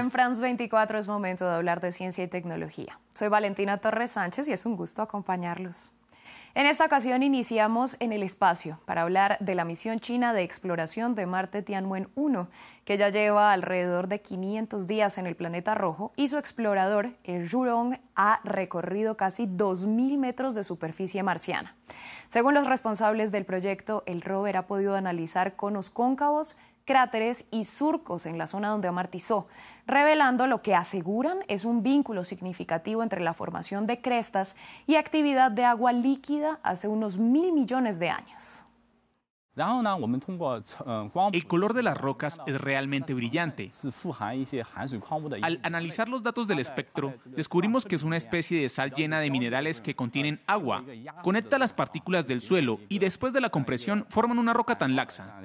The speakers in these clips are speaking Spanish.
En France 24 es momento de hablar de ciencia y tecnología. Soy Valentina Torres Sánchez y es un gusto acompañarlos. En esta ocasión iniciamos en el espacio para hablar de la misión china de exploración de Marte Tianwen-1, que ya lleva alrededor de 500 días en el planeta rojo y su explorador, el Zhurong, ha recorrido casi 2.000 metros de superficie marciana. Según los responsables del proyecto, el rover ha podido analizar conos cóncavos, cráteres y surcos en la zona donde amartizó, revelando lo que aseguran es un vínculo significativo entre la formación de crestas y actividad de agua líquida hace unos mil millones de años. El color de las rocas es realmente brillante. Al analizar los datos del espectro, descubrimos que es una especie de sal llena de minerales que contienen agua. Conecta las partículas del suelo y después de la compresión forman una roca tan laxa.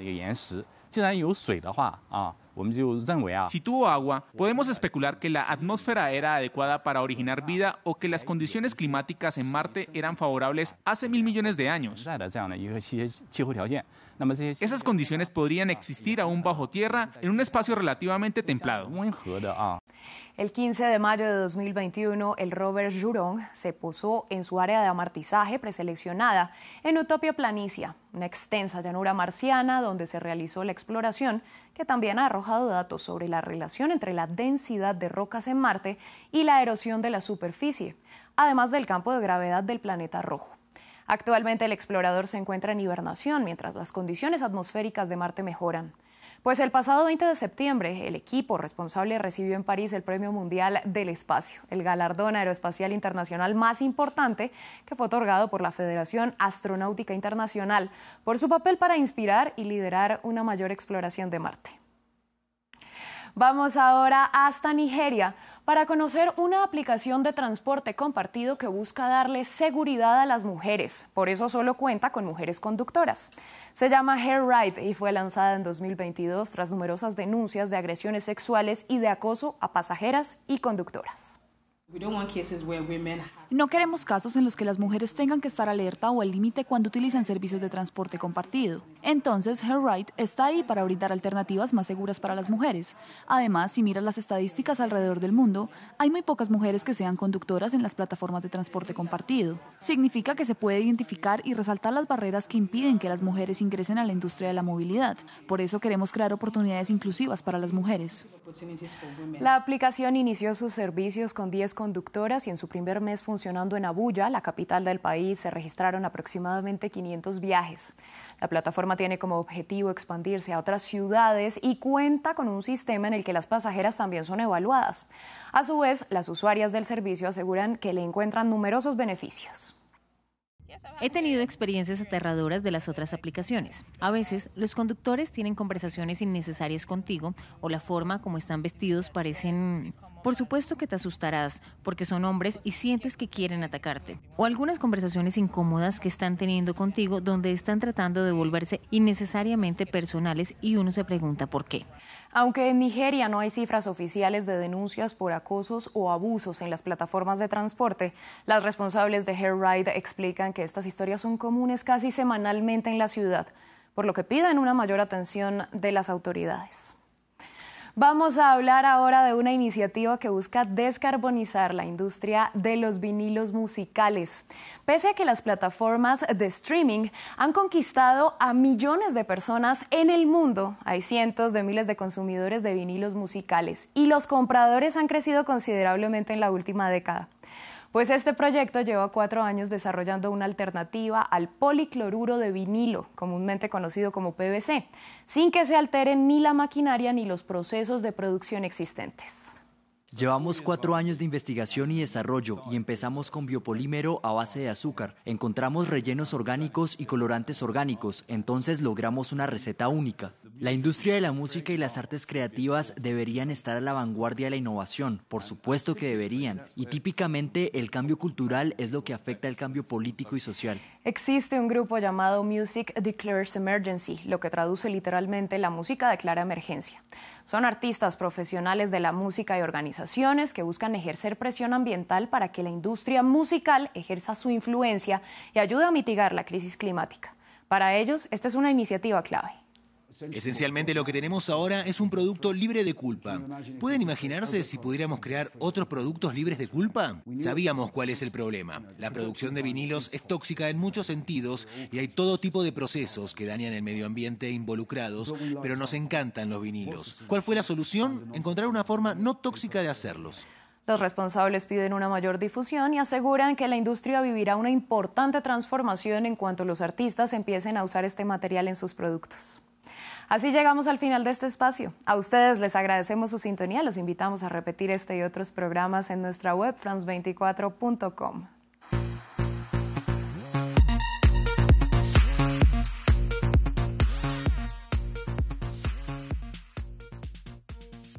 Si tuvo agua, podemos especular que la atmósfera era adecuada para originar vida o que las condiciones climáticas en Marte eran favorables hace mil millones de años. Esas condiciones podrían existir aún bajo tierra en un espacio relativamente templado. El 15 de mayo de 2021, el rover Jurong se posó en su área de amartizaje preseleccionada en Utopia Planicia, una extensa llanura marciana donde se realizó la exploración que también ha arrojado datos sobre la relación entre la densidad de rocas en Marte y la erosión de la superficie, además del campo de gravedad del planeta rojo. Actualmente el explorador se encuentra en hibernación mientras las condiciones atmosféricas de Marte mejoran. Pues el pasado 20 de septiembre, el equipo responsable recibió en París el Premio Mundial del Espacio, el galardón aeroespacial internacional más importante que fue otorgado por la Federación Astronáutica Internacional por su papel para inspirar y liderar una mayor exploración de Marte. Vamos ahora hasta Nigeria para conocer una aplicación de transporte compartido que busca darle seguridad a las mujeres. Por eso solo cuenta con mujeres conductoras. Se llama Hair Ride y fue lanzada en 2022 tras numerosas denuncias de agresiones sexuales y de acoso a pasajeras y conductoras. No queremos casos en los que las mujeres tengan que estar alerta o al límite cuando utilizan servicios de transporte compartido. Entonces, Right está ahí para brindar alternativas más seguras para las mujeres. Además, si miras las estadísticas alrededor del mundo, hay muy pocas mujeres que sean conductoras en las plataformas de transporte compartido. Significa que se puede identificar y resaltar las barreras que impiden que las mujeres ingresen a la industria de la movilidad. Por eso queremos crear oportunidades inclusivas para las mujeres. La aplicación inició sus servicios con 10 conductoras y en su primer mes funcionando en Abuya, la capital del país, se registraron aproximadamente 500 viajes. La plataforma tiene como objetivo expandirse a otras ciudades y cuenta con un sistema en el que las pasajeras también son evaluadas. A su vez, las usuarias del servicio aseguran que le encuentran numerosos beneficios. He tenido experiencias aterradoras de las otras aplicaciones. A veces, los conductores tienen conversaciones innecesarias contigo o la forma como están vestidos parecen por supuesto que te asustarás, porque son hombres y sientes que quieren atacarte. O algunas conversaciones incómodas que están teniendo contigo donde están tratando de volverse innecesariamente personales y uno se pregunta por qué. Aunque en Nigeria no hay cifras oficiales de denuncias por acosos o abusos en las plataformas de transporte, las responsables de Hair Ride explican que estas historias son comunes casi semanalmente en la ciudad, por lo que piden una mayor atención de las autoridades. Vamos a hablar ahora de una iniciativa que busca descarbonizar la industria de los vinilos musicales. Pese a que las plataformas de streaming han conquistado a millones de personas en el mundo, hay cientos de miles de consumidores de vinilos musicales y los compradores han crecido considerablemente en la última década. Pues este proyecto lleva cuatro años desarrollando una alternativa al policloruro de vinilo, comúnmente conocido como PVC, sin que se alteren ni la maquinaria ni los procesos de producción existentes. Llevamos cuatro años de investigación y desarrollo y empezamos con biopolímero a base de azúcar. Encontramos rellenos orgánicos y colorantes orgánicos, entonces logramos una receta única. La industria de la música y las artes creativas deberían estar a la vanguardia de la innovación, por supuesto que deberían, y típicamente el cambio cultural es lo que afecta al cambio político y social. Existe un grupo llamado Music Declares Emergency, lo que traduce literalmente la música declara emergencia. Son artistas profesionales de la música y organizaciones que buscan ejercer presión ambiental para que la industria musical ejerza su influencia y ayude a mitigar la crisis climática. Para ellos, esta es una iniciativa clave. Esencialmente lo que tenemos ahora es un producto libre de culpa. ¿Pueden imaginarse si pudiéramos crear otros productos libres de culpa? Sabíamos cuál es el problema. La producción de vinilos es tóxica en muchos sentidos y hay todo tipo de procesos que dañan el medio ambiente involucrados, pero nos encantan los vinilos. ¿Cuál fue la solución? Encontrar una forma no tóxica de hacerlos. Los responsables piden una mayor difusión y aseguran que la industria vivirá una importante transformación en cuanto los artistas empiecen a usar este material en sus productos. Así llegamos al final de este espacio. A ustedes les agradecemos su sintonía. Los invitamos a repetir este y otros programas en nuestra web france24.com.